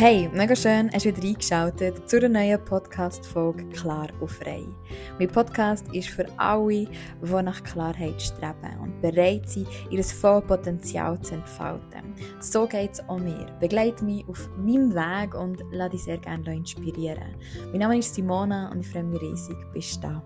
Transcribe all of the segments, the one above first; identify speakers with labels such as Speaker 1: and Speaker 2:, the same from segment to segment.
Speaker 1: Hey, mega schön, hast du wieder eingeschaltet zu einer neuen Podcast-Folge Klar und Frei. Mein Podcast ist für alle, die nach Klarheit streben und bereit sind, ihr volles Potenzial zu entfalten. So geht es auch mir. Begleite mich auf meinem Weg und lass dich sehr gerne inspirieren. Mein Name ist Simona und ich freue mich riesig, bist du da.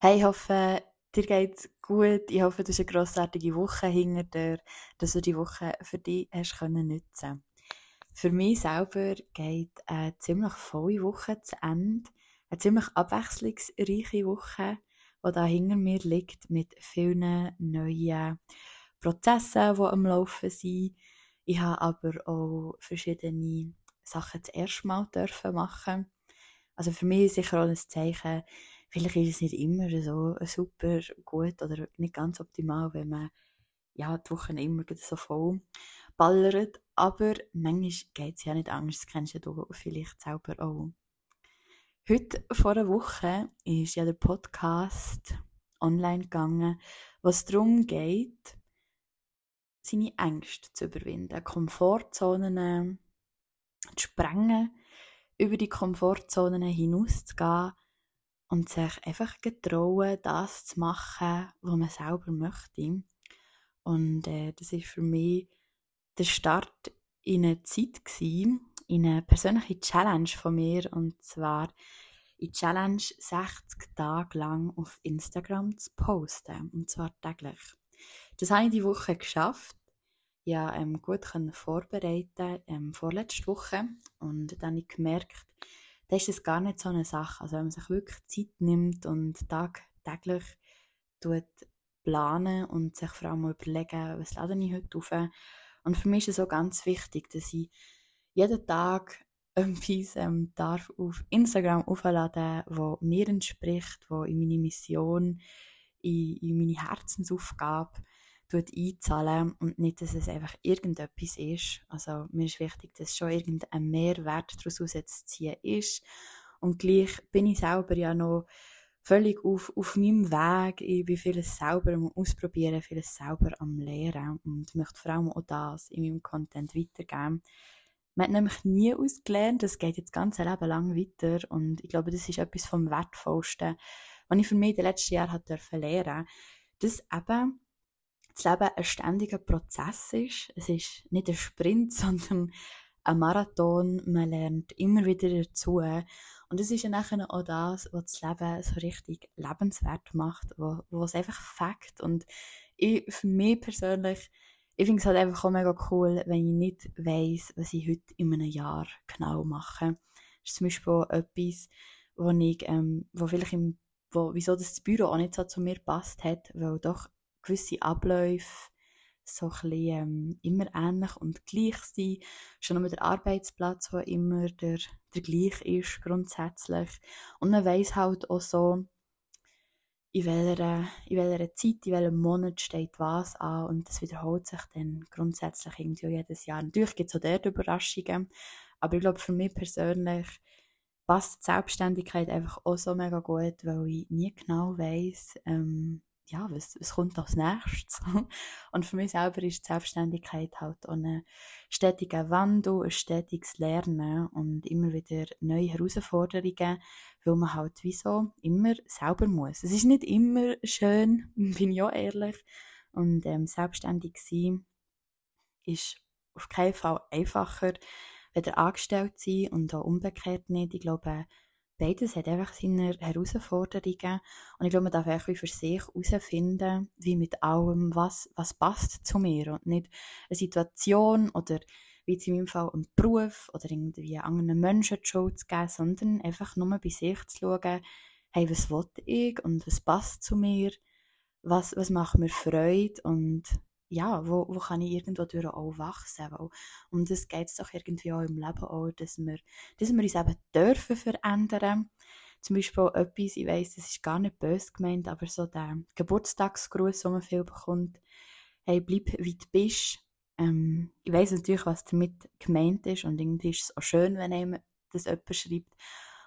Speaker 1: Hey, ich hoffe, dir geht's gut. Ich hoffe, du hast eine grossartige Woche hinter dir, dass du die Woche für dich hast können nutzen Für mich selber geht eine ziemlich volle Woche zu Ende. Eine ziemlich abwechslungsreiche Woche, die da hinter mir liegt, mit vielen neuen Prozessen, die am Laufen sind. Ich habe aber auch verschiedene Sachen das erste Mal machen. Also für mich ist sicher auch ein Zeichen, vielleicht ist es nicht immer so super gut oder nicht ganz optimal, wenn man ja, die Wochen immer so voll ballert. Aber manchmal geht es ja nicht anders, das kennst du vielleicht selber auch. Heute vor einer Woche ist ja der Podcast online gegangen, was darum geht, seine Ängste zu überwinden, Komfortzonen zu sprengen, über die Komfortzonen hinauszugehen und sich einfach getrauen, das zu machen, was man selber möchte. Und äh, das ist für mich der Start in eine Zeit gewesen, in eine persönliche Challenge von mir und zwar in Challenge 60 Tage lang auf Instagram zu posten und zwar täglich. Das habe ich die Woche geschafft. Ja, ähm, gut können vorbereiten ähm, vorletzte Woche und dann habe ich gemerkt, dann ist das gar nicht so eine Sache. Also wenn man sich wirklich Zeit nimmt und tagtäglich tut planen und sich vor allem überlegen, was lade ich heute auf. Und für mich ist es auch ganz wichtig, dass ich jeden Tag etwas ähm, darf auf Instagram aufladen, wo mir entspricht, wo in meine Mission, in, in meine Herzensaufgabe einzahlen und nicht, dass es einfach irgendetwas ist. Also mir ist wichtig, dass schon irgendein Mehrwert daraus zu ist. Und gleich bin ich selber ja noch völlig auf, auf meinem Weg. Ich bin vieles selber am Ausprobieren, vieles selber am Lehren und möchte vor allem auch das in meinem Content weitergeben. Man hat nämlich nie ausgelernt, das geht jetzt ganz Leben lang weiter und ich glaube, das ist etwas vom Wertvollsten, was ich für mich in den letzten Jahren lernen durfte, dass eben das Leben ein ständiger Prozess ist. Es ist nicht ein Sprint, sondern ein Marathon. Man lernt immer wieder dazu. Und es ist ja nachher auch das, was das Leben so richtig lebenswert macht, wo, wo es einfach fängt. Und ich, für mich persönlich, ich finde es halt einfach auch mega cool, wenn ich nicht weiss, was ich heute in einem Jahr genau mache. Das ist zum Beispiel auch etwas, wo ich, ähm, wo vielleicht im, wo, wieso das Büro auch nicht so zu mir passt hat, weil doch gewisse Abläufe so ein bisschen, ähm, immer ähnlich und gleich sind. Schon nur der Arbeitsplatz, der immer der, der gleich ist, grundsätzlich. Und man weiß halt auch so, in welcher, in welcher Zeit, in welchem Monat steht was an und das wiederholt sich dann grundsätzlich irgendwie jedes Jahr. Natürlich gibt es auch dort Überraschungen, aber ich glaube für mich persönlich passt die Selbstständigkeit einfach auch so mega gut, weil ich nie genau weiß, ähm, ja, was, was kommt als nächstes? Und für mich selber ist die Selbstständigkeit halt auch ein stetiger Wandel, ein stetiges Lernen und immer wieder neue Herausforderungen, weil man halt wieso immer selber muss. Es ist nicht immer schön, bin ich auch ehrlich. Und ähm, selbstständig sein ist auf keinen Fall einfacher, weder angestellt sein und auch umgekehrt nicht. Ich glaube, beides hat einfach seine Herausforderungen. Und ich glaube, man darf einfach für sich herausfinden, wie mit allem, was, was passt zu mir. Und nicht eine Situation oder wie in meinem Fall ein Beruf oder irgendwie anderen Menschen die Schuld zu geben, sondern einfach nur bei sich zu schauen, hey, was will ich und was passt zu mir, was, was macht mir Freude? Und ja, wo, wo kann ich irgendwo durch auch wachsen? Weil um das geht es doch irgendwie auch im Leben auch, dass wir, dass wir uns eben dürfen verändern. Zum Beispiel etwas, ich weiss, das ist gar nicht böse gemeint, aber so der Geburtstagsgruß, den man viel bekommt, hey, bleib wie du bist. Ähm, ich weiss natürlich, was damit gemeint ist und irgendwie ist es auch schön, wenn einem das jemand schreibt.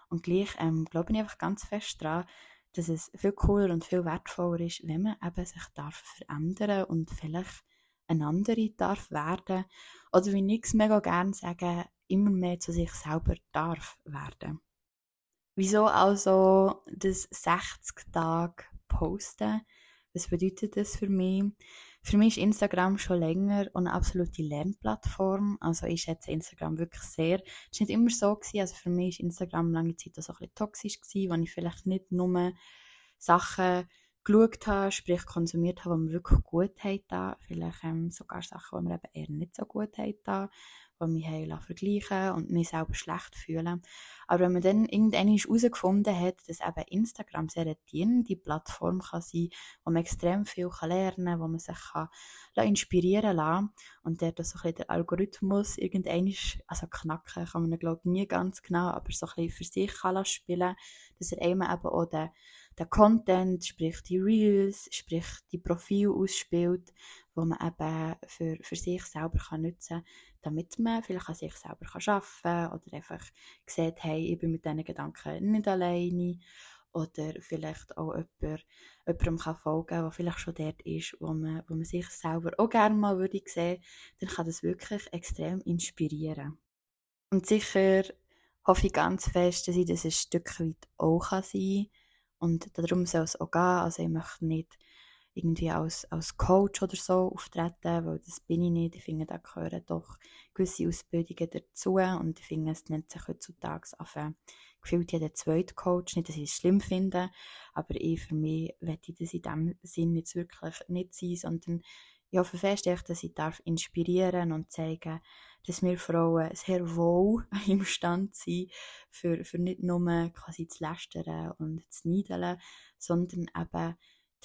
Speaker 1: Und gleich ähm, glaube ich einfach ganz fest daran, dass es viel cooler und viel wertvoller ist, wenn man eben sich darf verändern und vielleicht eine andere darf werden oder wie ich es mega gerne sage, immer mehr zu sich selber darf werden. Wieso also das 60 Tage posten? Was bedeutet das für mich? Für mich ist Instagram schon länger eine absolute Lernplattform. Also ich schätze Instagram wirklich sehr. Es war nicht immer so. Gewesen. Also für mich war Instagram lange Zeit auch ein bisschen toxisch, gewesen, wo ich vielleicht nicht nur Sachen geschaut habe, sprich konsumiert habe, die mir wirklich gut haben. Vielleicht ähm, sogar Sachen, die mir eben eher nicht so gut haben die mich haben vergleichen und mich selber schlecht fühlen. Aber wenn man dann irgendwann herausgefunden hat, dass eben Instagram sehr eine dienende Plattform kann sein wo man extrem viel kann lernen kann, wo man sich kann inspirieren kann und der so der Algorithmus irgendwann, also knacken kann man glaube nie ganz genau, aber so ein für sich kann spielen, dass er eben auch den der Content, sprich die Reels, sprich die Profile ausspielt, wo man eben für, für sich selber kann nutzen kann, damit man vielleicht an sich selber arbeiten kann oder einfach sieht, hey, ich bin mit diesen Gedanken nicht alleine oder vielleicht auch jemand, jemandem kann folgen kann, der vielleicht schon dort ist, wo man, wo man sich selber auch gerne mal würde sehen dann kann das wirklich extrem inspirieren. Und sicher hoffe ich ganz fest, dass ich das ein Stück weit auch sein kann und darum soll es auch gehen. Also ich möchte nicht irgendwie als, als Coach oder so auftreten, weil das bin ich nicht. Ich finde, da gehören doch gewisse Ausbildungen dazu und ich finde, es nennt sich heutzutage auf gefühlt jeder zweite Coach. Nicht, dass ich es schlimm finde, aber ich für mich ich das in dem Sinn jetzt wirklich nicht sein, sondern ich hoffe fest, dass ich darf inspirieren und zeigen, dass wir Frauen sehr wohl imstand sind, für, für nicht nur quasi zu lästern und zu niedeln, sondern eben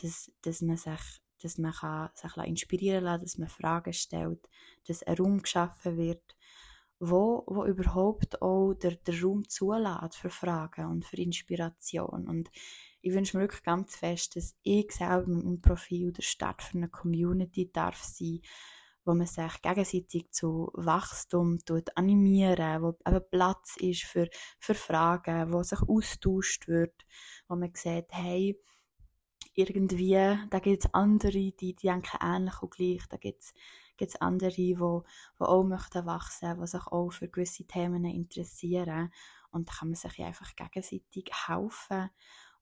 Speaker 1: dass, dass man sich dass man kann sich inspirieren kann, dass man Fragen stellt, dass ein Raum geschaffen wird, wo, wo überhaupt auch der, der Raum zulässt für Fragen und für Inspiration. Und ich wünsche mir wirklich ganz fest, dass ich selber mit meinem Profil der Start für eine Community darf sein, wo man sich gegenseitig zu Wachstum tut, animieren, wo eben Platz ist für, für Fragen, wo sich austauscht wird, wo man sieht, hey, irgendwie, da gibt es andere, die, die denken ähnlich und gleich. Da gibt es andere, die, die auch möchten wachsen, die sich auch für gewisse Themen interessieren. Und da kann man sich einfach gegenseitig helfen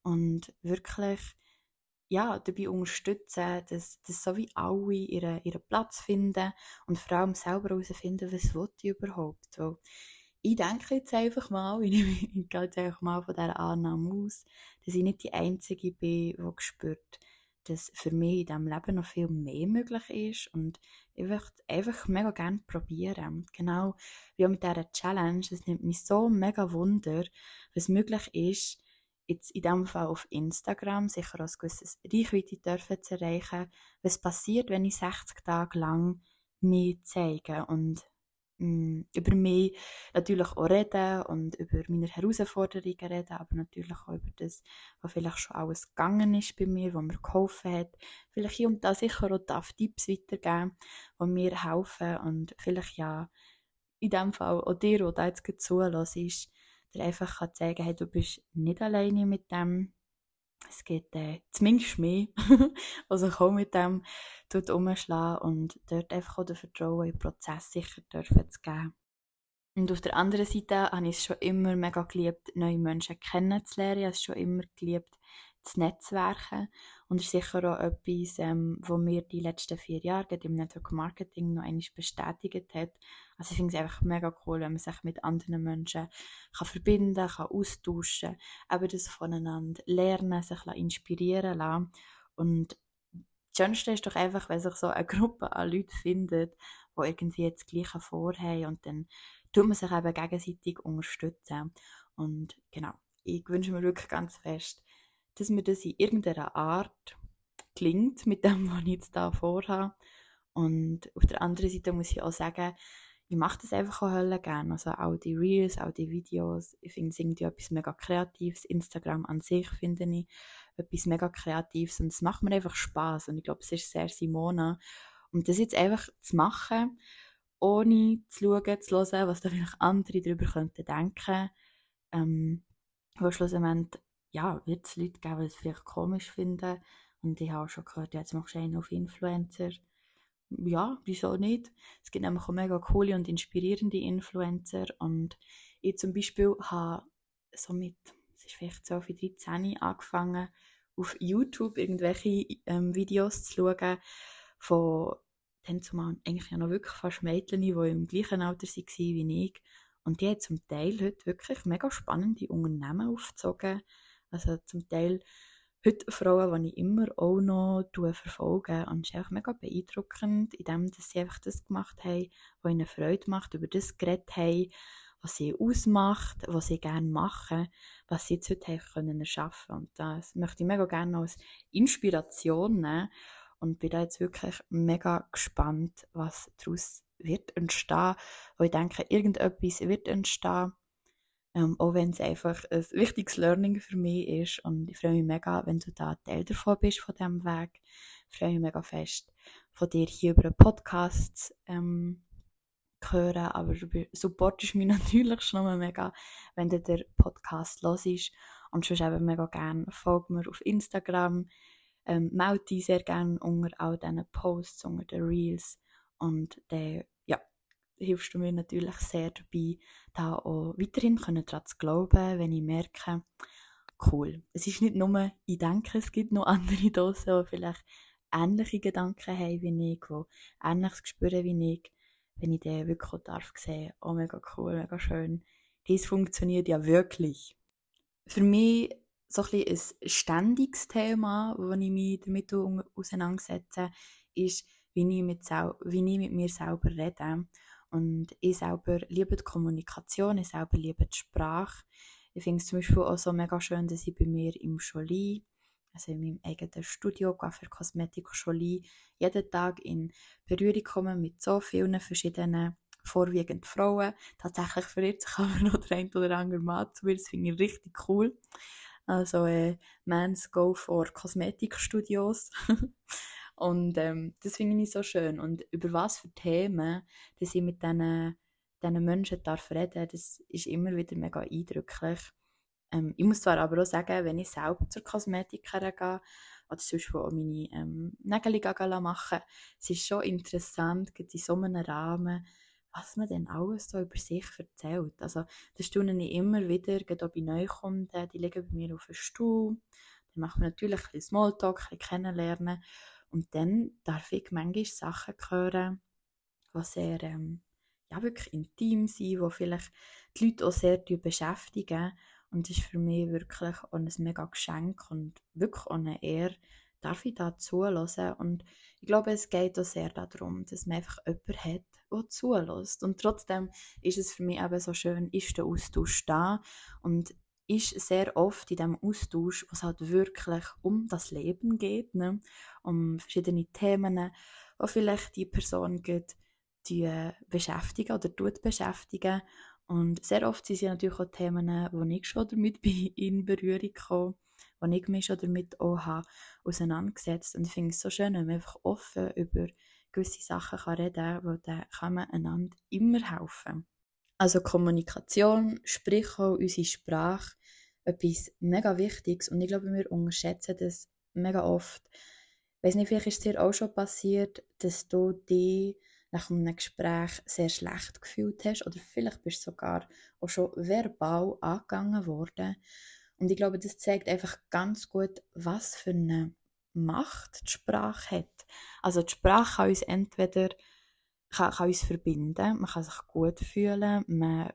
Speaker 1: und wirklich ja, dabei unterstützen, dass, dass so wie alle ihren, ihren Platz finden und vor allem selber herausfinden, was will ich überhaupt. Weil ich denke jetzt einfach mal, ich, gehe jetzt einfach mal von dieser Annahme aus, dass ich nicht die Einzige bin, die spürt, dass für mich in diesem Leben noch viel mehr möglich ist und ich möchte einfach mega gerne probieren. Genau wie auch mit dieser Challenge. Es nimmt mich so mega Wunder, was möglich ist, jetzt in diesem Fall auf Instagram sicher als gewisses Reichweite zu erreichen. Was passiert, wenn ich 60 Tage lang mich zeige und über mich natürlich auch reden und über meine Herausforderungen reden, aber natürlich auch über das, was vielleicht schon alles gegangen ist bei mir, was mir geholfen hat. Vielleicht hier und da sicher auch darf Tipps weitergeben, die mir helfen und vielleicht ja in dem Fall auch dir, der da jetzt zulässt, ist, dir einfach kann zeigen, hey, du bist nicht alleine mit dem, es gibt äh, zumindest mehr, was sich auch mit dem tut umschlagen und dort einfach auch den Vertrauen in den Prozess sicher dürfen zu geben. Und auf der anderen Seite habe ich es schon immer mega geliebt, neue Menschen kennenzulernen. Ich habe es schon immer geliebt, zu netzwerken. Und es ist sicher auch etwas, ähm, was mir die letzten vier Jahre im Network Marketing noch einmal bestätigt hat. Also ich finde es einfach mega cool, wenn man sich mit anderen Menschen kann verbinden kann, austauschen eben das voneinander lernen, sich inspirieren lassen. Und das Schönste ist doch einfach, wenn sich so eine Gruppe an Leuten findet, die irgendwie jetzt das Gleiche vorhaben und dann tut man sich eben gegenseitig unterstützen. Und genau, ich wünsche mir wirklich ganz fest, dass mir das in irgendeiner Art klingt mit dem, was ich jetzt da vorhabe. Und auf der anderen Seite muss ich auch sagen, ich mache das einfach auch hölle gerne. Also auch die Reels, auch die Videos. Ich finde es irgendwie etwas mega Kreatives. Instagram an sich finde ich etwas mega Kreatives und es macht mir einfach Spaß und ich glaube, es ist sehr Simona. Und das jetzt einfach zu machen, ohne zu schauen, zu hören, was da vielleicht andere darüber könnten denken, ähm, wo schlussendlich ja, wird es Leute geben, die es vielleicht komisch finden. Und ich habe auch schon gehört, jetzt machst du einen auf Influencer. Ja, wieso nicht? Es gibt nämlich auch mega coole und inspirierende Influencer und ich zum Beispiel habe so mit, es ist vielleicht 12, 13 angefangen, auf YouTube irgendwelche ähm, Videos zu schauen von dann zumal eigentlich ja noch wirklich fast Mädchen, die im gleichen Alter waren wie ich. Und die haben zum Teil heute wirklich mega spannende Unternehmen aufgezogen. Also zum Teil heute Frauen, die ich immer auch noch verfolge. Und es ist einfach mega beeindruckend, indem dass sie einfach das gemacht haben, was ihnen Freude macht, über das geredet haben, was sie ausmacht, was sie gerne machen, was sie jetzt heute können erschaffen. Und das möchte ich mega gerne als Inspiration nehmen und bin da jetzt wirklich mega gespannt, was daraus wird entstehen. Weil ich denke, irgendetwas wird entstehen, ähm, auch wenn es einfach ein wichtiges Learning für mich ist. Und ich freue mich mega, wenn du da Teil davon bist, von diesem Weg. Ich freue mich mega fest, von dir hier über einen Podcast ähm, hören, aber du supportest mich natürlich schon mal mega, wenn du den Podcast hörst. Und schon eben mega gerne folg mir auf Instagram, ähm, melde dich sehr gerne unter all diesen Posts, unter den Reels und dann, hilfst du mir natürlich sehr dabei, da auch weiterhin daran zu glauben, wenn ich merke, cool, es ist nicht nur, ich denke, es gibt noch andere Dosen, die vielleicht ähnliche Gedanken haben wie ich, die ähnliches spüren wie ich, wenn ich den wirklich darf sehen, oh mega cool, mega schön, das funktioniert ja wirklich. Für mich so ein, ein ständiges Thema, wo ich mich damit auseinandersetze, ist, wie ich, mit, wie ich mit mir selber rede. Und ich selber liebe die Kommunikation, ich selber liebe die Sprache. Ich finde es zum Beispiel auch so mega schön, dass ich bei mir im Jolie, also in meinem eigenen Studio für Kosmetik Jolie, jeden Tag in Berührung komme mit so vielen verschiedenen vorwiegend Frauen. Tatsächlich verirrt sich aber noch der ein oder andere Mann zu mir. Das finde ich richtig cool. Also äh, Mans Go for Kosmetikstudios. und ähm, das finde ich so schön. Und über was für Themen, dass ich mit diesen, diesen Menschen darf reden, das ist immer wieder mega eindrücklich. Ähm, ich muss zwar aber auch sagen, wenn ich selber zur Kosmetikerin gehe, oder zum Beispiel auch meine ähm, Nägel machen, es ist schon interessant, in so einem Rahmen, was man denn alles so über sich erzählt. Also, das staune ich immer wieder, gerade auch bei Neukunden, die liegen bei mir auf dem Stuhl. Dann machen wir natürlich ein bisschen Smalltalk, ein bisschen kennenlernen. Und dann darf ich manchmal Sachen hören, die sehr, ähm, ja, wirklich intim sind, die vielleicht die Leute auch sehr beschäftigen. Und das ist für mich wirklich auch ein mega Geschenk und wirklich auch eine Ehre, darf ich da zuhören. Und ich glaube, es geht auch sehr darum, dass man einfach jemanden hat, der zulässt. Und trotzdem ist es für mich eben so schön, ist der Austausch da und ist sehr oft in diesem Austausch, was halt wirklich um das Leben geht, ne? um verschiedene Themen, die vielleicht die Person geht, die äh, beschäftigen oder tut beschäftigen. Und sehr oft sind es natürlich auch Themen, wo ich schon damit in Berührung komme wo ich mich schon damit auch habe auseinandergesetzt Und ich finde es so schön, wenn man einfach offen über gewisse Sachen kann reden kann, weil dann man einander immer helfen. Also Kommunikation, sprich auch unsere Sprache, etwas mega Wichtiges. Und ich glaube, wir unterschätzen das mega oft. Ich weiß nicht, vielleicht ist es dir auch schon passiert, dass du dich nach einem Gespräch sehr schlecht gefühlt hast oder vielleicht bist du sogar auch schon verbal angegangen worden und ich glaube, das zeigt einfach ganz gut, was für eine Macht die Sprache hat. Also die Sprache kann uns entweder kann, kann uns verbinden, man kann sich gut fühlen, man,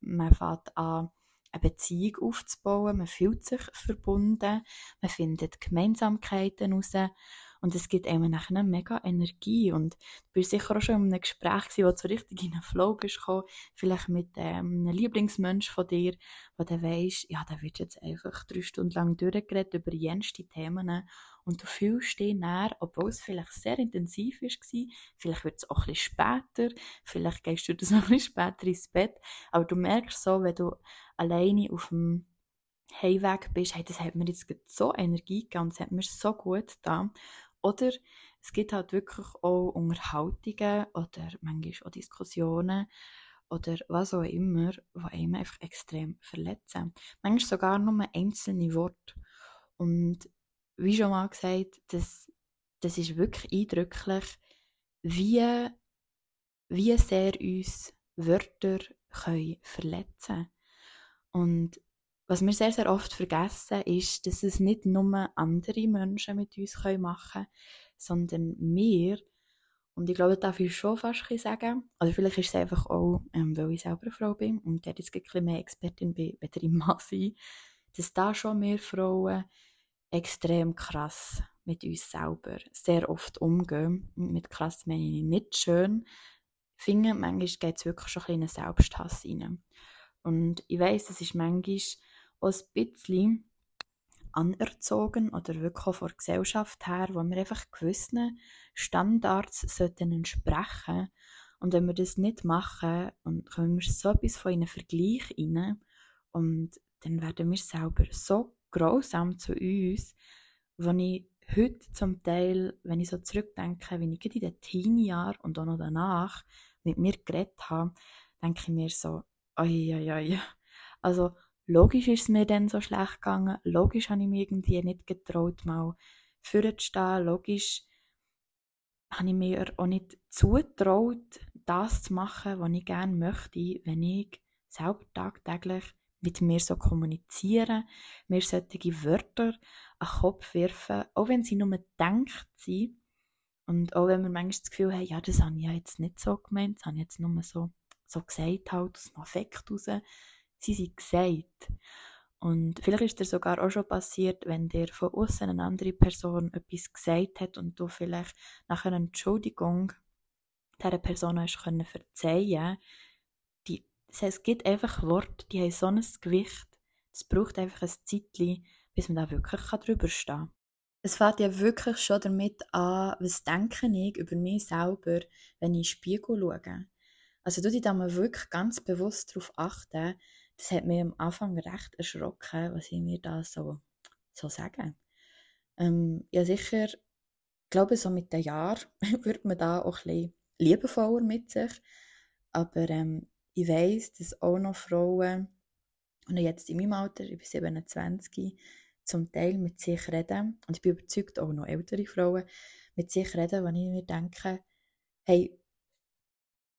Speaker 1: man fängt an, eine Beziehung aufzubauen, man fühlt sich verbunden, man findet Gemeinsamkeiten heraus und es gibt einem nachher eine mega Energie. Und du bist sicher auch schon in einem Gespräch gewesen, wo so richtig in einen Flow gekommen, vielleicht mit ähm, einem Lieblingsmensch von dir, wo du weisst, ja, da wird jetzt einfach drei Stunden lang durchgeredet über jenste Themen. Und du fühlst dich näher, obwohl es vielleicht sehr intensiv war, vielleicht wird es auch bisschen später, vielleicht gehst du das noch bisschen später ins Bett, aber du merkst so, wenn du alleine auf dem Heimweg bist, hey, das hat mir jetzt so Energie gegeben es hat mir so gut getan. Oder es gibt halt wirklich auch Unterhaltungen oder manchmal auch Diskussionen oder was auch immer, die einem einfach extrem verletzen. Manchmal sogar nur einzelne Worte. Und wie schon mal gesagt, das, das ist wirklich eindrücklich, wie, wie sehr uns Wörter können verletzen Und was wir sehr, sehr oft vergessen, ist, dass es nicht nur andere Menschen mit uns machen können, sondern wir. Und ich glaube, das darf ich schon fast sagen. Also vielleicht ist es einfach auch, ähm, weil ich selber eine Frau bin und jetzt ein bisschen mehr Expertin bin, weder im Mann sein, dass da schon mehr Frauen extrem krass mit uns selber sehr oft umgehen. Mit krass meine ich nicht schön. Finde, manchmal geht es wirklich schon ein bisschen Selbsthass rein. Und ich weiss, es ist manchmal auch ein bisschen anerzogen oder wirklich auch von der Gesellschaft her, wo wir einfach gewissen Standards sollten entsprechen und wenn wir das nicht machen, und kommen wir so etwas von einem Vergleich rein und dann werden wir selber so grausam zu uns, wo ich heute zum Teil, wenn ich so zurückdenke, wenn ich in den Teenie-Jahren und auch noch danach mit mir geredet habe, denke ich mir so, oi, oi, oi. Also, logisch ist es mir dann so schlecht gegangen, logisch habe ich mir irgendwie nicht getraut, mal vorzustehen, logisch habe ich mir auch nicht zutraut, das zu machen, was ich gerne möchte, wenn ich selber tagtäglich mit mir so kommunizieren, mir solche Wörter an den Kopf werfen, auch wenn sie nur denkt sind. Und auch wenn wir manchmal das Gefühl haben, ja, das habe ich ja jetzt nicht so gemeint, das habe ich jetzt nur so, so gesagt, halt aus dem Affekt raus. Sie sind gesagt. Und vielleicht ist dir sogar auch schon passiert, wenn dir von außen eine andere Person etwas gesagt hat und du vielleicht nach einer Entschuldigung dieser Person hast können verzeihen das heißt, es gibt einfach Worte, die haben so ein Gewicht, es braucht einfach ein Zeitchen, bis man da wirklich drüber stehen kann. Es fängt ja wirklich schon damit an, was denke ich über mich selber, wenn ich in den Spiegel schaue. Also du dich da mal wirklich ganz bewusst darauf achten, das hat mich am Anfang recht erschrocken, was ich mir da so, so sagen. Ähm, ja sicher, ich glaube so mit den Jahren wird man da auch ein bisschen liebevoller mit sich, aber ähm, ich weiß, dass auch noch Frauen, und jetzt in meinem Alter, ich bin 27, zum Teil mit sich reden, und ich bin überzeugt, auch noch ältere Frauen, mit sich reden, wenn ich mir denke, hey,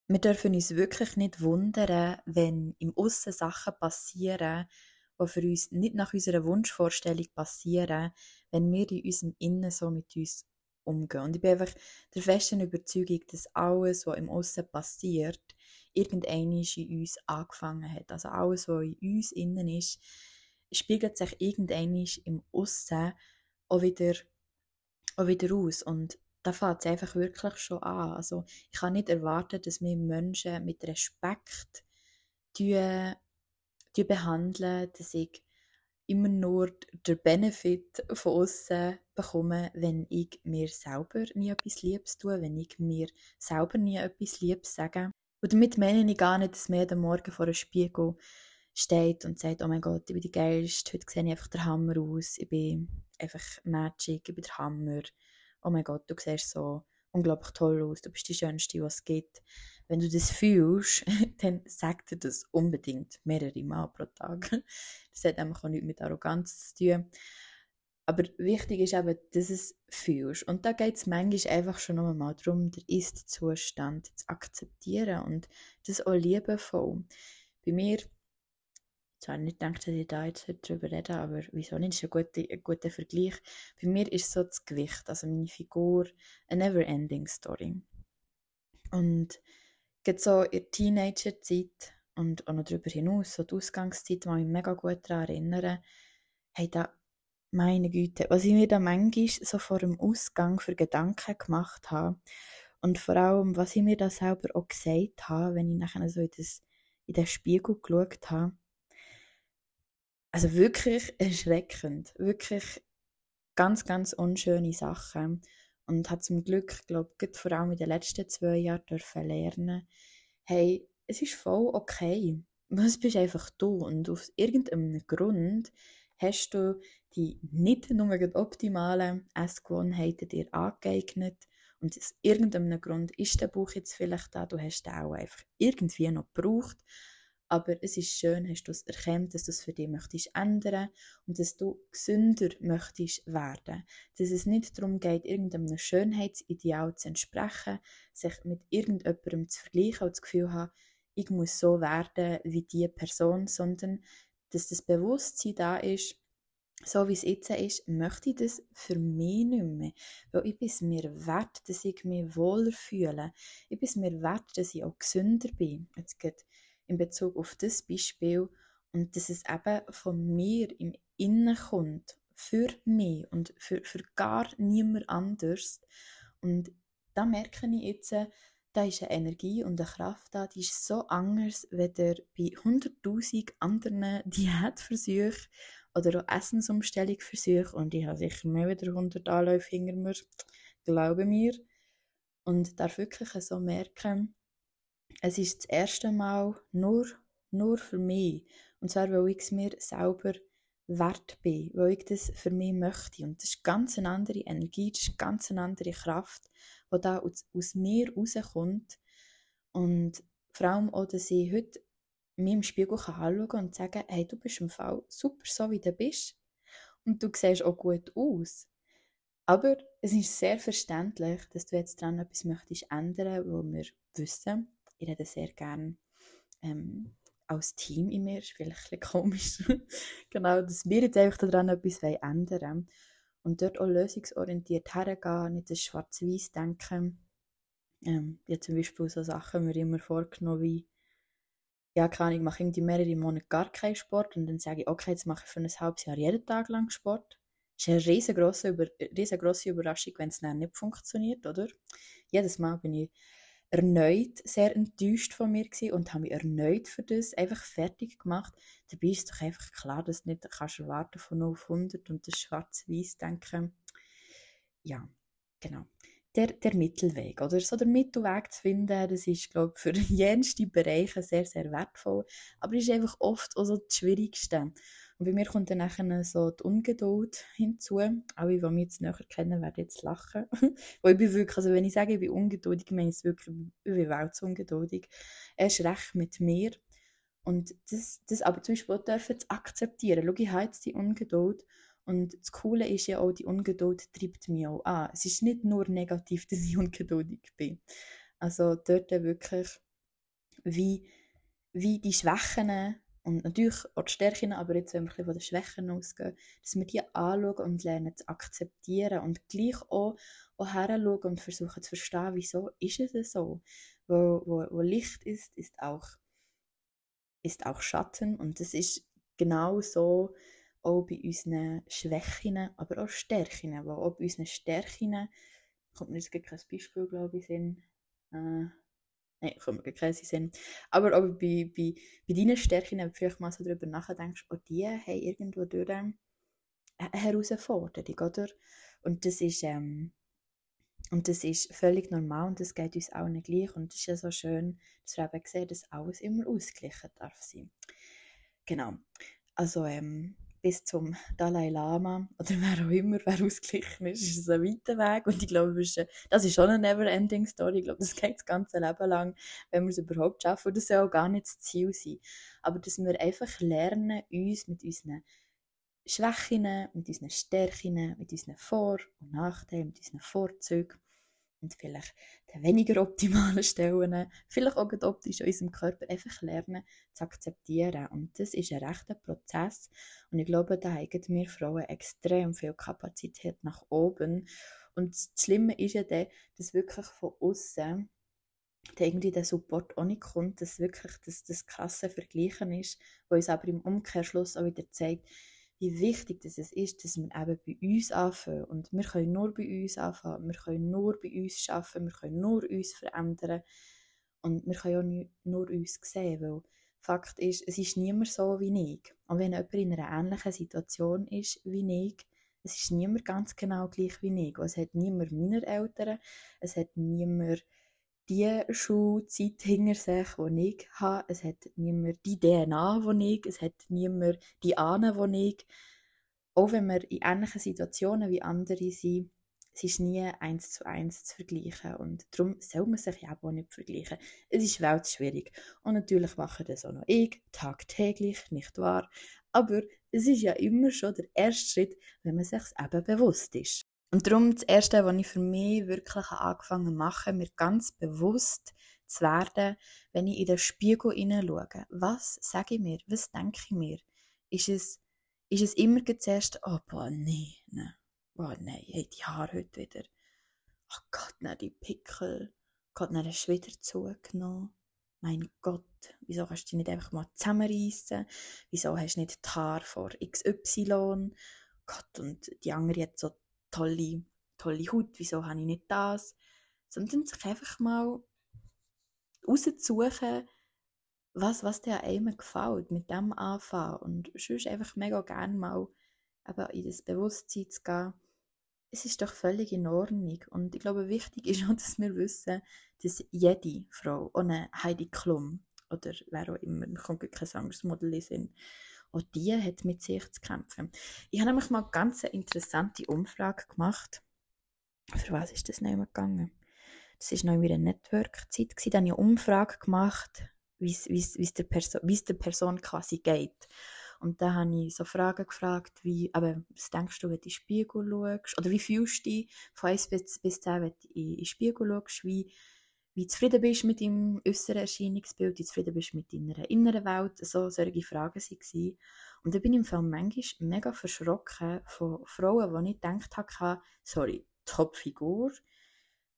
Speaker 1: wir dürfen uns wirklich nicht wundern, wenn im Aussen Sachen passieren, die für uns nicht nach unserer Wunschvorstellung passieren, wenn wir in unserem Innen so mit uns umgehen. Und ich bin einfach der festen Überzeugung, dass alles, was im Aussen passiert, irgendein in uns angefangen hat. Also alles, was in uns innen ist, spiegelt sich irgendein im Aussen auch wieder, auch wieder aus. Und da fängt es einfach wirklich schon an. Also ich kann nicht erwarten, dass wir Menschen mit Respekt die, die behandeln, dass ich immer nur den Benefit von außen bekomme, wenn ich mir selber nie etwas Liebes tue, wenn ich mir selber nie etwas Liebes sage. Und damit meine ich gar nicht, dass man jeden Morgen vor einem Spiegel steht und sagt, oh mein Gott, ich bin die Geilste, heute sehe ich einfach der Hammer aus, ich bin einfach magic, ich bin der Hammer oh mein Gott, du siehst so unglaublich toll aus, du bist die Schönste, was es gibt. Wenn du das fühlst, dann sag dir das unbedingt mehrere Mal pro Tag. Das hat nämlich auch nichts mit Arroganz zu tun. Aber wichtig ist eben, dass es fühlst. Und da geht es manchmal einfach schon nochmal darum, den Ist-Zustand zu akzeptieren und das auch liebevoll. Bei mir ich habe nicht gedacht, dass ich da jetzt darüber rede, aber wieso nicht? Das ist ein guter, ein guter Vergleich. Bei mir ist so das Gewicht, also meine Figur, eine never-ending Story. Und geht so in der Teenagerzeit und auch noch darüber hinaus, so die Ausgangszeit, wo ich mich mega gut daran erinnere, hey, da, meine Güte, was ich mir da manchmal so vor dem Ausgang für Gedanken gemacht habe und vor allem, was ich mir da selber auch gesagt habe, wenn ich nachher so in, das, in den Spiegel geschaut habe, also wirklich erschreckend. Wirklich ganz, ganz unschöne Sachen. Und hat zum Glück, glaube ich, vor allem in den letzten zwei Jahren dürfen lernen, hey, es ist voll okay. Was bist einfach du. Und aus irgendeinem Grund hast du die nicht nur optimalen Essgewohnheiten dir angeeignet. Und aus irgendeinem Grund ist der Buch jetzt vielleicht da, du hast den auch einfach irgendwie noch gebraucht. Aber es ist schön, hast du es erkannt, dass du es für dich möchtest ändern und dass du gesünder möchtest werden. Dass es nicht darum geht, irgendeinem Schönheitsideal zu entsprechen, sich mit irgendjemandem zu vergleichen und das Gefühl haben, ich muss so werden wie diese Person, sondern dass das Bewusstsein da ist, so wie es jetzt ist, möchte ich das für mich nicht mehr. Weil ich bin es mir wert, dass ich mich wohler fühle. Ich bin es mir wert, dass ich auch gesünder bin. Jetzt geht in Bezug auf das Beispiel und dass es eben von mir im Innen kommt, für mich und für, für gar niemand anders. Und da merke ich jetzt, da ist eine Energie und eine Kraft da, die ist so anders, wenn der bei 100.000 anderen Diätversuchen oder auch Essensumstellungsversuchen und ich habe sicher mehr wieder 100 Anläufe hinter mir, glaube mir. Und darf wirklich so merken, es ist das erste Mal nur, nur für mich. Und zwar, weil ich es mir selber wert bin, weil ich das für mich möchte. Und das ist ganz eine andere Energie, das ist ganz eine andere Kraft, die da aus, aus mir rauskommt. Und vor allem auch, dass ich heute mir im Spiegel anschauen kann und sagen, hey, du bist im Fall super so, wie du bist. Und du siehst auch gut aus. Aber es ist sehr verständlich, dass du jetzt daran etwas möchtest ändern, wo wir wissen, ich rede sehr gerne ähm, als Team in mir, ist vielleicht ein bisschen komisch. genau, dass wir jetzt einfach daran etwas ändern wollen. Und dort auch lösungsorientiert hergehen, nicht das schwarz-weiß denken. Ähm, ja, zum Beispiel so Sachen mir immer vorgenommen wie, ja, keine ich mache irgendwie mehrere Monate gar keinen Sport und dann sage ich, okay, jetzt mache ich für ein halbes Jahr jeden Tag lang Sport. Das ist eine riesengroße, Über riesengroße Überraschung, wenn es dann nicht funktioniert, oder? Jedes Mal bin ich erneut sehr enttäuscht von mir und habe mich erneut für das einfach fertig gemacht. Dabei ist doch einfach klar, dass du nicht kannst erwarten von 0 auf 100 und das schwarz-weiß denken. Ja, genau. Der, der Mittelweg oder so der Mittelweg zu finden, das ist, glaube ich, für jenste Bereiche sehr, sehr wertvoll. Aber ist einfach oft auch so das Schwierigste. Und bei mir kommt dann nachher so die Ungeduld hinzu. Alle, die mich jetzt näher kennen, werden jetzt lachen. Weil ich bin wirklich, also wenn ich sage, ich bin ungeduldig, meine ich es wirklich, ich bin ungeduldig. Er ist recht mit mir. Und das, das aber zum Beispiel auch dürfen zu akzeptieren. Schau, ich habe jetzt die Ungeduld. Und das Coole ist ja auch, die Ungeduld treibt mich auch an. Es ist nicht nur negativ, dass ich ungeduldig bin. Also dort wirklich, wie, wie die Schwächen und natürlich auch die Stärken, aber jetzt, wenn wir von den Schwächen ausgehen, dass wir die anschauen und lernen zu akzeptieren und gleich auch, auch heranschauen und versuchen zu verstehen, wieso ist es so. Wo, wo, wo Licht ist, ist auch, ist auch Schatten und das ist genau so auch bei unseren Schwächen, aber auch Stärken, wo auch bei unseren Stärken, kommt mir jetzt kein Beispiel, glaube ich, in, äh, Nein, kommt mir keinen Sinn. Aber auch bei, bei, bei deinen Stärken, wenn du vielleicht mal so darüber nachdenkst, auch die haben irgendwo durch eine Herausforderung, oder? Und das ist, ähm, und das ist völlig normal und das geht uns nicht gleich. Und es ist ja so schön, dass wir eben sehen, dass alles immer ausgeglichen darf sein. Genau. Also, ähm, bis zum Dalai Lama oder wer auch immer, wer ausgeglichen ist, ist es ein weiter Weg. Und ich glaube, das ist schon eine never-ending Story. Ich glaube, das geht das ganze Leben lang, wenn wir es überhaupt schaffen. Und das soll auch gar nicht das Ziel sein. Aber dass wir einfach lernen, uns mit unseren Schwächen, mit unseren Stärken, mit unseren Vor- und Nachteilen, mit unseren Vorzügen und vielleicht den weniger optimalen Stellen, vielleicht auch optisch in unserem Körper, einfach lernen zu akzeptieren. Und das ist ein rechter Prozess. Und ich glaube, da haben wir Frauen extrem viel Kapazität nach oben. Und das Schlimme ist ja dann, dass wirklich von außen irgendwie der Support auch nicht kommt, dass wirklich das, das krasse Vergleichen ist, was uns aber im Umkehrschluss auch wieder zeigt, wie wichtig das ist, dass wir eben bei uns anfangen. Und wir können nur bei uns anfangen, wir können nur bei uns arbeiten, wir können nur uns verändern. Und wir können auch nur uns sehen, weil Fakt ist, es ist niemand so wie ich. Und wenn jemand in einer ähnlichen Situation ist wie ich, es ist niemand ganz genau gleich wie ich. Es hat niemand meiner Eltern, es hat niemand die Schulzeit hinter sich, die ich habe. Es hat niemand die DNA, die ich, es hat niemand die Ahnen, die ich. Auch wenn wir in ähnlichen Situationen wie andere sind, es ist nie eins zu eins zu vergleichen und darum soll man sich ja auch nicht vergleichen. Es ist weltschwierig und natürlich mache das auch noch ich, tagtäglich, nicht wahr? Aber es ist ja immer schon der erste Schritt, wenn man sich eben bewusst ist. Und darum das Erste, was ich für mich wirklich angefangen machen, mir ganz bewusst zu werden, wenn ich in den Spiegel hineinschaue. Was sage ich mir? Was denke ich mir? Ist es, ist es immer zuerst, oh boah, nee, nee oh nein, hey, die Haare heute wieder. Oh Gott, nein, die Pickel. Gott, nein, hast du wieder zugenommen. Mein Gott, wieso kannst du dich nicht einfach mal zusammenreißen? Wieso hast du nicht die Haare vor XY? Gott, und die andere hat so tolle, tolle Haut, wieso habe ich nicht das? Sondern sich einfach mal rauszusuchen, was, was dir einem gefällt, mit dem anfangen. Und sonst einfach mega gerne mal eben in das Bewusstsein zu gehen, es ist doch völlig in Ordnung. Und ich glaube, wichtig ist auch, dass wir wissen, dass jede Frau, ohne Heidi Klum oder wer auch immer, mir kommt kein anderes Modell in auch die hat mit sich zu kämpfen. Ich habe nämlich mal eine ganz interessante Umfrage gemacht. Für was ist das nicht mehr gegangen? Das war noch in meiner Network-Zeit. Da habe ich eine Umfrage gemacht, wie es der, Perso der Person quasi geht. Und dann habe ich so Fragen gefragt, wie, aber was denkst du, wenn du in den Spiegel schaust? Oder wie fühlst du dich von 1 bis, bis 10, wenn du in den Spiegel schaust? Wie, wie zufrieden bist mit deinem äußeren Erscheinungsbild, wie zufrieden bist mit deiner inneren Welt? So solche Fragen waren. Und da bin ich im Fall manchmal mega verschrocken von Frauen, die ich gedacht habe, sorry, Top-Figur,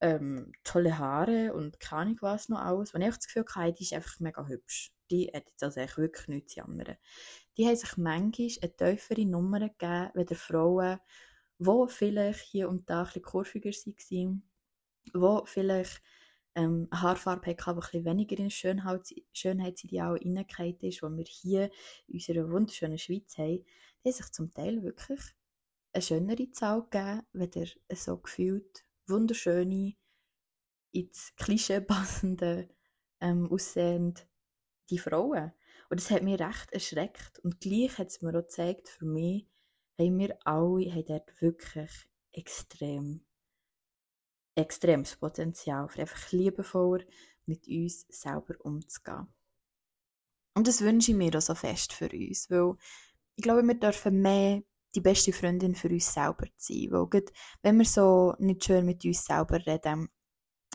Speaker 1: ähm, tolle Haare und keine Ahnung was noch alles. Wenn ich das Gefühl hatte, die ist einfach mega hübsch. Die hat jetzt also eigentlich wirklich nichts zu jammern die haben sich manchmal eine tiefere Nummer gegeben, wie Frauen, die vielleicht hier und da ein bisschen kurviger waren, die vielleicht ähm, Haarfarbe hatten, die ein bisschen weniger in Schönheit, Schönheitsideal hineingefallen ist, die wir hier in unserer wunderschönen Schweiz haben, die sich zum Teil wirklich eine schönere Zahl gegeben, wenn so gefühlt wunderschöne, ins Klischee passende, ähm, aussehende die Frauen. Und das hat mich recht erschreckt. Und gleich hat es mir auch gezeigt, für mich haben wir alle haben dort wirklich extrem, extremes Potenzial, für einfach liebevoller mit uns selber umzugehen. Und das wünsche ich mir auch so fest für uns, weil ich glaube, wir dürfen mehr die beste Freundin für uns selber sein. Weil wenn wir so nicht schön mit uns selber reden,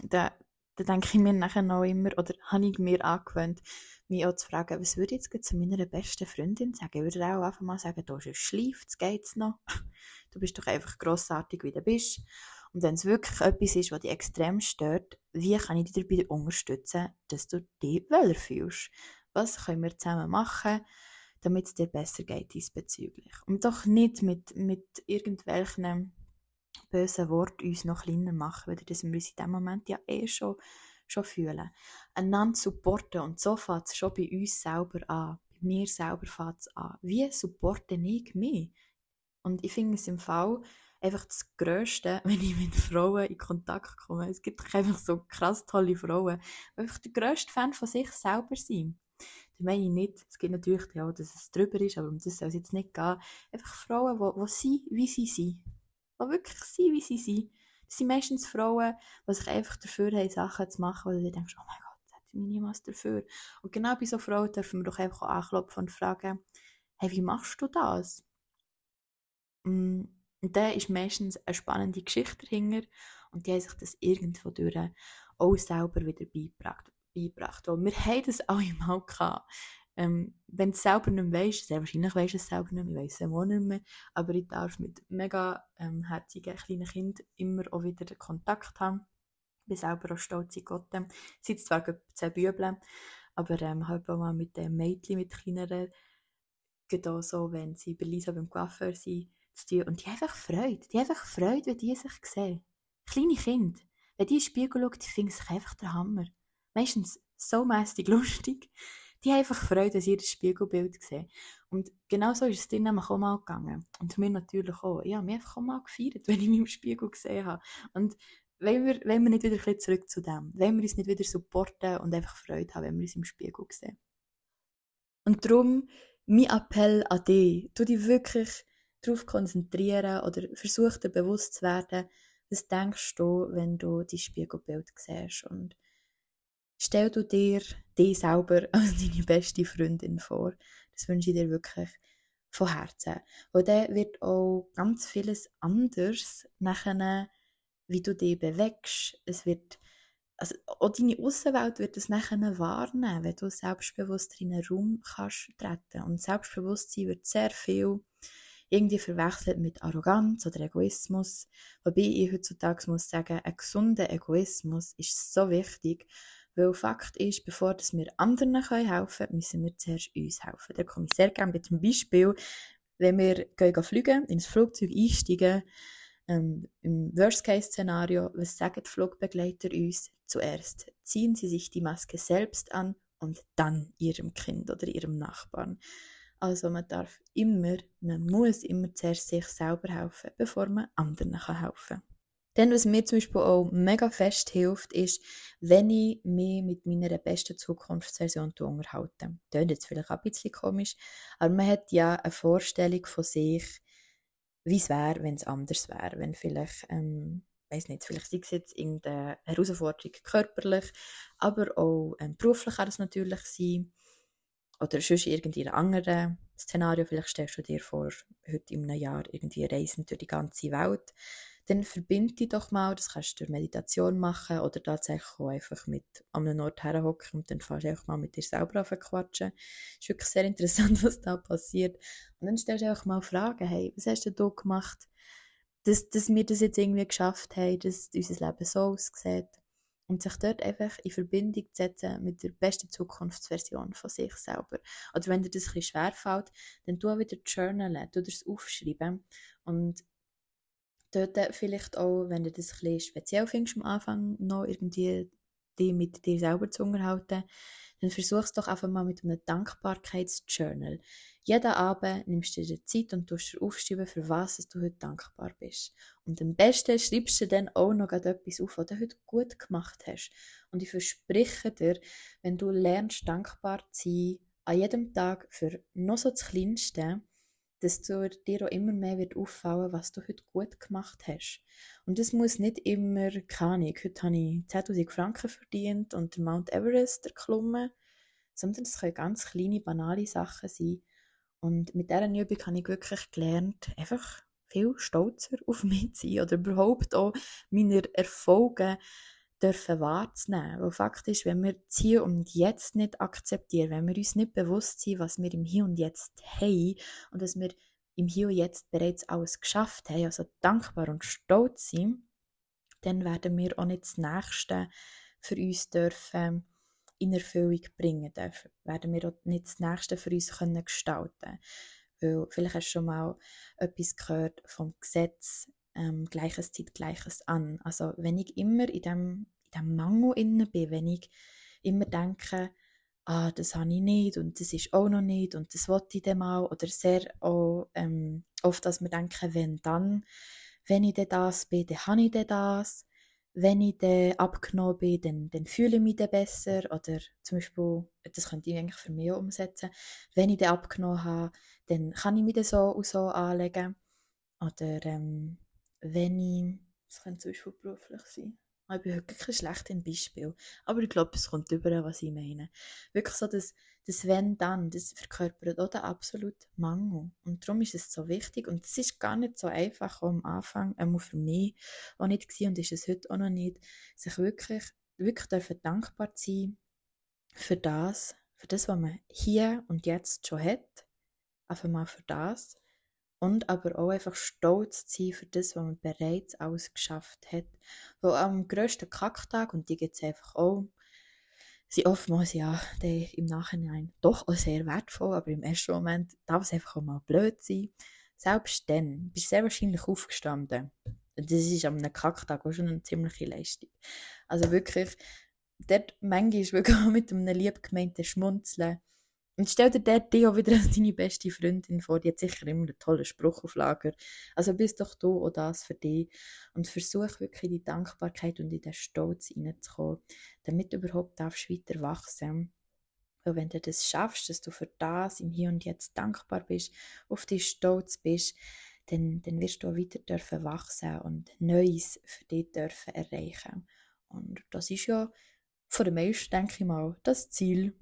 Speaker 1: dann, dann denke ich mir nachher noch immer, oder habe ich mir angewöhnt, mich auch zu fragen, was würde ich jetzt zu meiner besten Freundin sagen? Ich würde auch einfach mal sagen, du schläft, geht's noch. Du bist doch einfach grossartig, wie du bist. Und wenn es wirklich etwas ist, was dich extrem stört, wie kann ich dich dabei unterstützen, dass du dich wohler fühlst? Was können wir zusammen machen, damit es dir besser geht diesbezüglich? Und doch nicht mit, mit irgendwelchen bösen Worten uns noch kleiner machen, weil das wir uns in dem Moment ja eh schon schon fühlen. Einander supporten und so fängt es schon bei uns selber an. Bei mir selber fängt es an. Wie supporte ich mich? Und ich finde es im Fall einfach das Größte, wenn ich mit Frauen in Kontakt komme. Es gibt einfach so krass tolle Frauen, die einfach der grösste Fan von sich selber sind. Das meine ich nicht. Es gibt natürlich auch, dass es drüber ist, aber um das soll es jetzt nicht gehen. Einfach Frauen, die, die sind, wie sie sind. Die wirklich sind, wie sie sind. Es sind meistens Frauen, die sich einfach dafür haben, Sachen zu machen, weil du denkst, oh mein Gott, das hätte ich mich niemals dafür. Und genau bei so Frauen dürfen wir doch einfach auch anklopfen und fragen, hey, wie machst du das? Mm, und da ist meistens eine spannende Geschichte dahinter und die haben sich das irgendwo durch auch selber wieder beigebracht. beigebracht. Weil wir haben das alle mal gehabt. Ähm, wenn du es selber nicht mehr weißt, sehr wahrscheinlich weißt du es selber nicht mehr, ich weiss es auch nicht mehr, aber ich darf mit mega ähm, herzigen kleinen Kindern immer auch wieder Kontakt haben. Ich bin selber auch stolz in Gott. Ich sitze zwar zehn Bübeln, aber ähm, habe auch mal mit den Mädchen, mit kleineren, auch so, wenn sie bei Lisa beim Coiffeur sind, zu tun. Und die haben einfach Freude. Die haben einfach Freude, wenn die sich sehen. Kleine Kinder. Wenn die in den Spiegel schauen, die finden sich einfach der Hammer. Meistens so mäßig lustig die haben einfach Freude, dass sie das Spiegelbild sehen. Und genau so ist es denen auch mal gegangen. Und mir natürlich auch. Ich habe mich einfach auch mal gefeiert, wenn ich mich im Spiegel gesehen habe. Und wenn wir, wenn wir nicht wieder ein bisschen zurück zu dem, wenn wir uns nicht wieder supporten und einfach Freude haben, wenn wir uns im Spiegel sehen. Und darum, mein Appell an dich, du dich wirklich darauf konzentrieren oder versuch dir bewusst zu werden, Was denkst du, wenn du dein Spiegelbild siehst? Und stell du dir dich selber als deine beste Freundin vor. Das wünsche ich dir wirklich von Herzen. Und dann wird auch ganz vieles anders nachher, wie du dich bewegst. Es wird, also auch deine Außenwelt wird es nachher wahrnehmen, wenn du selbstbewusst in einen Raum kannst treten. Und Selbstbewusstsein wird sehr viel irgendwie verwechselt mit Arroganz oder Egoismus. Wobei ich heutzutage muss sagen, ein gesunder Egoismus ist so wichtig, weil Fakt ist, bevor wir anderen helfen können, müssen wir zuerst uns helfen. Da komme ich sehr gerne mit dem Beispiel, wenn wir gehen fliegen, ins Flugzeug einsteigen, ähm, im Worst-Case-Szenario, was sagen die Flugbegleiter uns? Zuerst ziehen sie sich die Maske selbst an und dann ihrem Kind oder ihrem Nachbarn. Also man darf immer, man muss immer zuerst sich selber helfen, bevor man anderen helfen kann. Dann, was mir zum Beispiel auch mega fest hilft, ist, wenn ich mich mit meiner besten Zukunftsversion unterhalte. Das jetzt vielleicht auch ein bisschen komisch, aber man hat ja eine Vorstellung von sich, wie es wäre, wenn es anders wäre. Wenn vielleicht, ähm, weiß nicht, vielleicht sei es jetzt irgendeine Herausforderung körperlich, aber auch ähm, beruflich kann es natürlich sein. Oder sonst irgendwie ein anderes Szenario. Vielleicht stellst du dir vor, heute in einem Jahr irgendwie reisen durch die ganze Welt dann verbinde dich doch mal, das kannst du durch Meditation machen oder tatsächlich auch einfach mit an einem Ort herhocken und dann fährst du einfach mal mit dir selber quatschen. Es ist wirklich sehr interessant, was da passiert. Und dann stellst du einfach mal Fragen, hey, was hast du da gemacht, dass, dass wir das jetzt irgendwie geschafft haben, dass unser Leben so aussieht. Und sich dort einfach in Verbindung zu setzen mit der besten Zukunftsversion von sich selber. Oder wenn dir das ein bisschen schwerfällt, dann tu wieder journalen, tu das aufschreiben und dort vielleicht auch, wenn du das ein speziell findest am Anfang, noch irgendwie dich mit dir selber zu unterhalten, dann versuch es doch einfach mal mit einem Dankbarkeitsjournal. Jeden Abend nimmst du dir Zeit und tust dir aufschreiben, für was du heute dankbar bist. Und am besten schreibst du dann auch noch etwas auf, was du heute gut gemacht hast. Und ich verspreche dir, wenn du lernst, dankbar zu sein, an jedem Tag für noch so das Kleinste, dass dir auch immer mehr wird auffallen, was du heute gut gemacht hast. Und das muss nicht immer, keine heute habe ich 10'000 Franken verdient und den Mount Everest erklommen, sondern es können ganz kleine, banale Sachen sein. Und mit dieser Übung habe ich wirklich gelernt, einfach viel stolzer auf mich zu sein oder überhaupt auch meine Erfolge dürfen wahrzunehmen. Weil Fakt ist, wenn wir das Hier und Jetzt nicht akzeptieren, wenn wir uns nicht bewusst sind, was wir im Hier und Jetzt haben und dass wir im Hier und Jetzt bereits alles geschafft haben, also dankbar und stolz sind, dann werden wir auch nicht das Nächste für uns dürfen in Erfüllung bringen dürfen. Werden wir auch nicht das Nächste für uns können gestalten Weil vielleicht hast du schon mal etwas gehört vom Gesetz ähm, Gleiches zieht Gleiches an. Also wenn ich immer in dem, in dem Mangel inne bin, wenn ich immer denke, ah, das habe ich nicht und das ist auch noch nicht und das wollte ich dann mal oder sehr auch, ähm, oft, dass wir denken, wenn dann, wenn ich das bin, dann habe ich das. Wenn ich dann abgenommen bin, dann, dann fühle ich mich dann besser. Oder zum Beispiel, das könnte ich eigentlich für mich umsetzen, wenn ich dann abgenommen habe, dann kann ich mich dann so und so anlegen. Oder ähm, wenn ich, das könnte zum Beispiel beruflich sein, ich bin wirklich schlecht im Beispiel, aber ich glaube, es kommt über, was ich meine. Wirklich so, dass das Wenn dann, das verkörpert auch den absoluten Mangel. Und darum ist es so wichtig. Und es ist gar nicht so einfach am Anfang, einmal für mich auch nicht gewesen und ist es heute auch noch nicht, sich wirklich, wirklich dürfen dankbar sein für das, für das, was man hier und jetzt schon hat, einfach mal für das und aber auch einfach stolz zu sein für das, was man bereits alles geschafft hat. Weil am grössten Kacktag, und die gibt es einfach auch, sind oftmals ja im Nachhinein doch auch sehr wertvoll, aber im ersten Moment darf es einfach auch mal blöd sein. Selbst dann bist du sehr wahrscheinlich aufgestanden. Das ist am Kacktag auch schon eine ziemliche Leistung. Also wirklich, dort manchmal wirklich mit einem lieb gemeinten Schmunzeln und stell dir dort auch wieder als deine beste Freundin vor, die hat sicher immer einen tollen Spruch auf Lager. Also bist doch du auch das für dich und versuch wirklich in die Dankbarkeit und in den Stolz hineinzukommen, damit du überhaupt darfst weiter wachsen. Weil wenn du das schaffst, dass du für das im Hier und Jetzt dankbar bist, auf dich stolz bist, dann, dann wirst du auch weiter dürfen wachsen und Neues für dich dürfen erreichen. Und das ist ja von den meisten, denke ich mal, das Ziel.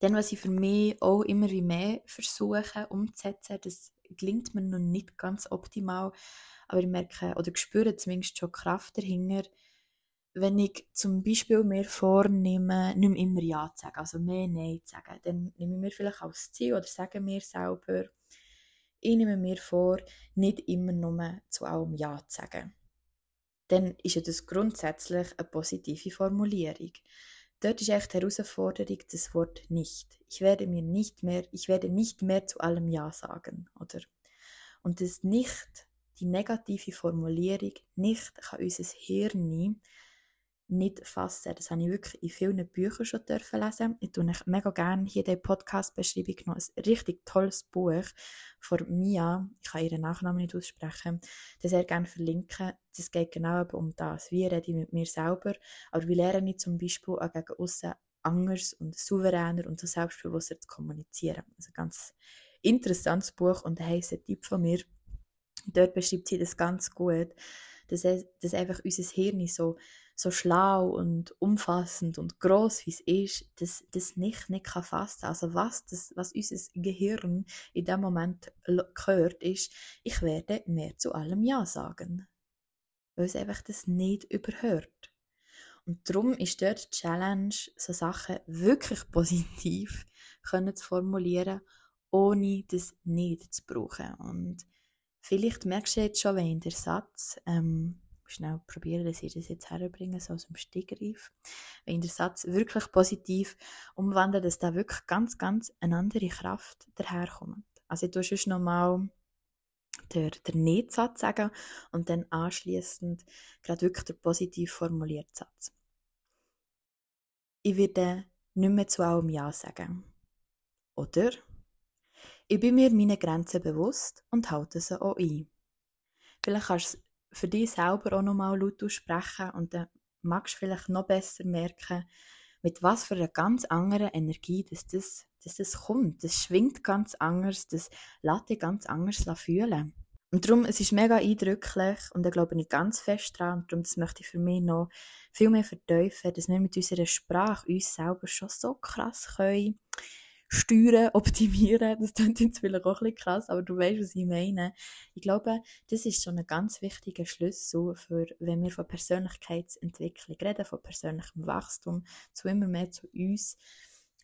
Speaker 1: Dann, was ich für mich auch immer wie mehr versuche umzusetzen, das gelingt mir noch nicht ganz optimal, aber ich merke oder spüre zumindest schon Kraft dahinter, wenn ich zum Beispiel mir vornehme, nicht mehr immer Ja zu sagen, also mehr Nein zu sagen, dann nehme ich mir vielleicht als Ziel oder sage mir selber, ich nehme mir vor, nicht immer nur zu allem Ja zu sagen. Dann ist ja das grundsätzlich eine positive Formulierung. Dort ist echt Herausforderung das Wort nicht. Ich werde mir nicht mehr, ich werde nicht mehr zu allem Ja sagen, oder? Und das Nicht, die negative Formulierung, nicht kann unser Hirn nicht fassen. Das habe ich wirklich in vielen Büchern schon dürfen lesen. Ich tue euch mega gerne hier in der Podcast-Beschreibung noch ein richtig tolles Buch von Mia, ich kann ihren Nachnamen nicht aussprechen, das sehr gerne verlinken. Das geht genau um das. Wie rede ich mit mir selber, aber wie lerne ich zum Beispiel auch gegen außen anders und souveräner und so selbstbewusster zu kommunizieren. Also ein ganz interessantes Buch und ein heißer Tipp von mir. Dort beschreibt sie das ganz gut, dass, dass einfach unser Hirn so so schlau und umfassend und groß wie es ist, das, das nicht, nicht kann fassen. Also was, das, was unser Gehirn in dem Moment hört, ist, ich werde mehr zu allem Ja sagen. Weil es einfach das nicht überhört. Und darum ist dort die Challenge, so Sachen wirklich positiv können zu formulieren, ohne das nicht zu brauchen. Und vielleicht merkst du jetzt schon, wenn der Satz ähm, schnell probieren, dass ich das jetzt herbringe, so aus dem Stegreif. Wenn ich den Satz wirklich positiv umwandle, dass da wirklich ganz, ganz eine andere Kraft daherkommt. Also ich tue sonst nochmal der, der Nicht-Satz sagen und dann anschließend gerade wirklich der positiv formulierte Satz. Ich werde nicht mehr zu allem Ja sagen. Oder ich bin mir meine Grenzen bewusst und halte sie auch ein. Vielleicht kannst du für dich selber auch nochmal laut aussprechen und dann magst du vielleicht noch besser merken, mit was für einer ganz anderen Energie dass das, dass das kommt. Das schwingt ganz anders, das lässt dich ganz anders fühlen. Und darum, es ist mega eindrücklich und da glaube ich ganz fest dran und darum das möchte ich für mich noch viel mehr verteufeln, dass wir mit unserer Sprache uns selber schon so krass können steuern, optimieren. Das klingt jetzt vielleicht auch ein bisschen krass, aber du weißt, was ich meine. Ich glaube, das ist so ein ganz wichtiger Schlüssel für, wenn wir von Persönlichkeitsentwicklung reden, von persönlichem Wachstum, zu immer mehr zu uns,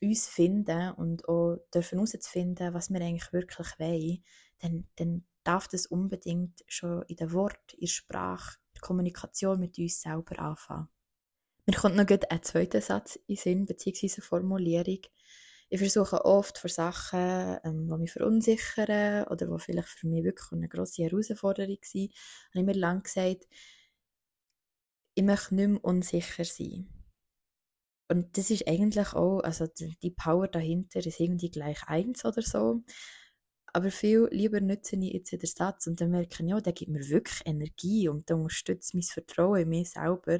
Speaker 1: uns finden und auch dürfen herauszufinden, was wir eigentlich wirklich wollen, dann, dann darf das unbedingt schon in den Wort, in der Sprache, in der Kommunikation mit uns selber anfangen. Mir kommt noch ein zweiter Satz in Sinn, beziehungsweise Formulierung, ich versuche oft für Sachen, ähm, die mich verunsichern oder die vielleicht für mich wirklich eine grosse Herausforderung sind, habe ich mir lange gesagt, ich möchte nicht mehr unsicher sein. Und das ist eigentlich auch, also die Power dahinter ist irgendwie gleich eins oder so. Aber viel lieber nutze ich jetzt den Satz und dann merke ich, ja, der gibt mir wirklich Energie und der unterstützt mein Vertrauen in mich selber,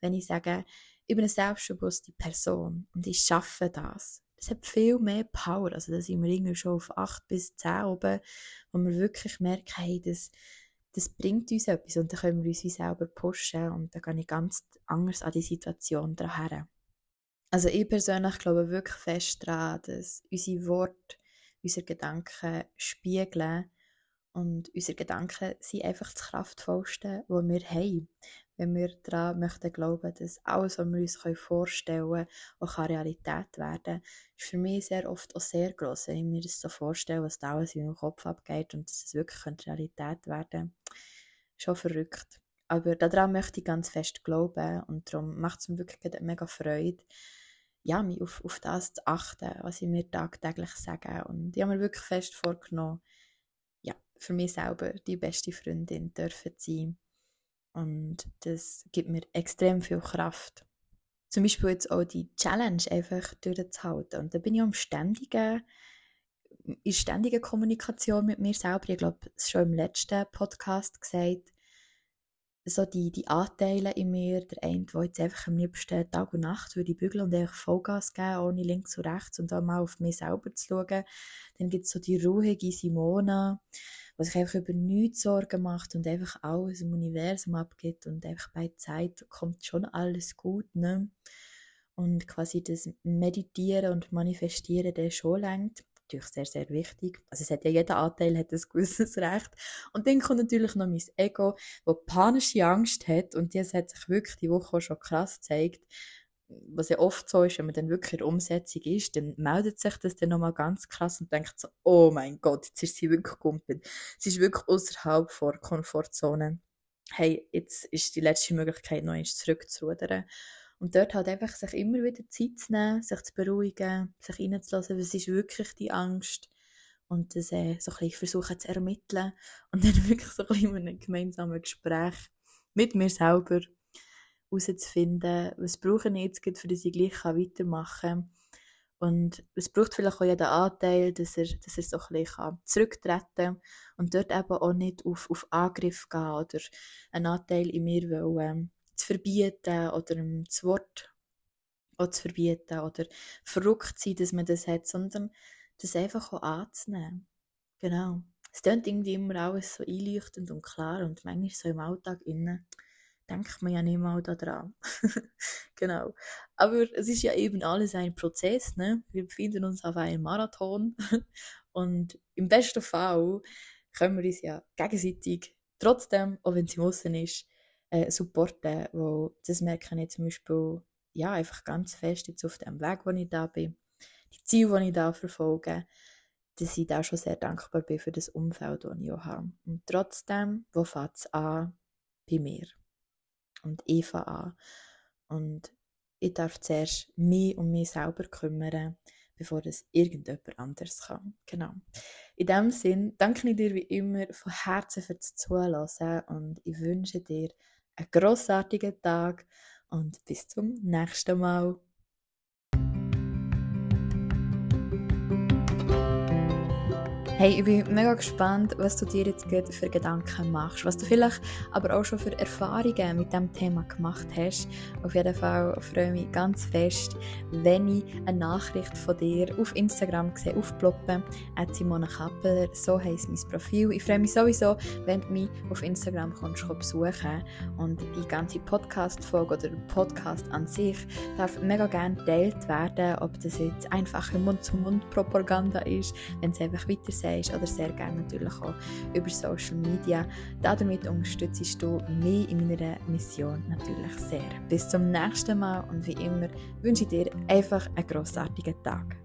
Speaker 1: wenn ich sage, ich bin eine selbstbewusste Person und ich schaffe das es hat viel mehr Power. Also da sind wir irgendwie schon auf 8 bis 10 oben, wo wir wirklich merken, hey, das, das bringt uns etwas und dann können wir uns wie selber pushen und dann gehe ich ganz anders an die Situation daher. Also ich persönlich glaube wirklich fest daran, dass unsere Worte, unsere Gedanken spiegeln und unsere Gedanken sind einfach das Kraftvollste, was wir haben wenn wir daran möchten glauben, dass alles, was wir uns vorstellen können, auch Realität werden kann, ist für mich sehr oft auch sehr gross, wenn ich mir das so vorstelle, was da alles in meinem Kopf abgeht und dass es wirklich Realität werden könnte. Schon verrückt. Aber daran möchte ich ganz fest glauben und darum macht es mir wirklich mega Freude, ja, mich auf, auf das zu achten, was ich mir tagtäglich sage. Und ich habe mir wirklich fest vorgenommen, für mich selber die beste Freundin dürfen sein und das gibt mir extrem viel Kraft. Zum Beispiel jetzt auch die Challenge einfach durchzuhalten. Und da bin ich am ständigen, in ständiger Kommunikation mit mir selber. Ich glaube, es schon im letzten Podcast gesagt, so die, die Anteile in mir, der eine, der jetzt einfach am liebsten Tag und Nacht würde bügeln und einfach Vollgas geben, ohne links und rechts und auch mal auf mich selber zu schauen. Dann gibt es so die ruhige Simona, der sich einfach über nichts Sorgen macht und einfach alles im Universum abgeht und einfach bei Zeit kommt schon alles gut, ne? Und quasi das Meditieren und Manifestieren, der schon lenkt. Natürlich sehr, sehr wichtig. Also es hat ja jeder Anteil hat ein gewisses Recht. Und dann kommt natürlich noch mein Ego, das panische Angst hat und das hat sich wirklich die Woche schon krass gezeigt was ja oft so ist, wenn man dann wirklich in der Umsetzung ist, dann meldet sich das dann nochmal ganz krass und denkt so, oh mein Gott, jetzt ist sie wirklich gumpet. Sie ist wirklich außerhalb der Komfortzone. Hey, jetzt ist die letzte Möglichkeit, noch eins zurückzurudern. Und dort halt einfach sich immer wieder Zeit zu nehmen, sich zu beruhigen, sich reinzulassen, was ist wirklich die Angst und das äh, so ein bisschen versuchen zu ermitteln und dann wirklich so ein bisschen in einem gemeinsamen Gespräch mit mir selber herauszufinden, was brauche ich jetzt, für dass ich gleich weitermachen kann. Und es braucht vielleicht auch jeden Anteil, dass er, dass er so ein bisschen zurücktreten kann und dort eben auch nicht auf, auf Angriff gehen oder einen Anteil in mir will, ähm, zu verbieten oder das Wort auch zu verbieten oder verrückt sein, dass man das hat, sondern das einfach auch anzunehmen. Genau. Es klingt irgendwie immer alles so einleuchtend und klar und manchmal so im Alltag innen denkt man ja nicht mal daran. genau. Aber es ist ja eben alles ein Prozess, ne? Wir befinden uns auf einem Marathon und im besten Fall können wir uns ja gegenseitig trotzdem, auch wenn es im Aussen ist, äh, supporten, weil das merke ich zum Beispiel ja, einfach ganz fest jetzt auf dem Weg, wo ich da bin, die Ziele, die ich da verfolge, dass ich da schon sehr dankbar bin für das Umfeld, das ich auch habe. Und trotzdem, wo fängt es an? Bei mir und Eva an. Und ich darf zuerst mich um mich selber kümmern, bevor es irgendjemand anderes kann. Genau. In diesem Sinn danke ich dir wie immer von Herzen fürs Zuhören und ich wünsche dir einen grossartigen Tag und bis zum nächsten Mal. Hey, ich bin mega gespannt, was du dir jetzt für Gedanken machst, was du vielleicht aber auch schon für Erfahrungen mit dem Thema gemacht hast. Auf jeden Fall freue ich mich ganz fest, wenn ich eine Nachricht von dir auf Instagram sehe, aufploppen, at Simona Kappeler, so heisst mein Profil. Ich freue mich sowieso, wenn du mich auf Instagram kommst, besuchen und die ganze Podcast-Folge oder der Podcast an sich darf mega gerne geteilt werden, ob das jetzt einfache Mund-zu-Mund-Propaganda ist, wenn es einfach weiter sagst oder sehr gerne natürlich auch über Social Media. Damit unterstützt du mich in meiner Mission natürlich sehr. Bis zum nächsten Mal und wie immer wünsche ich dir einfach einen grossartigen Tag.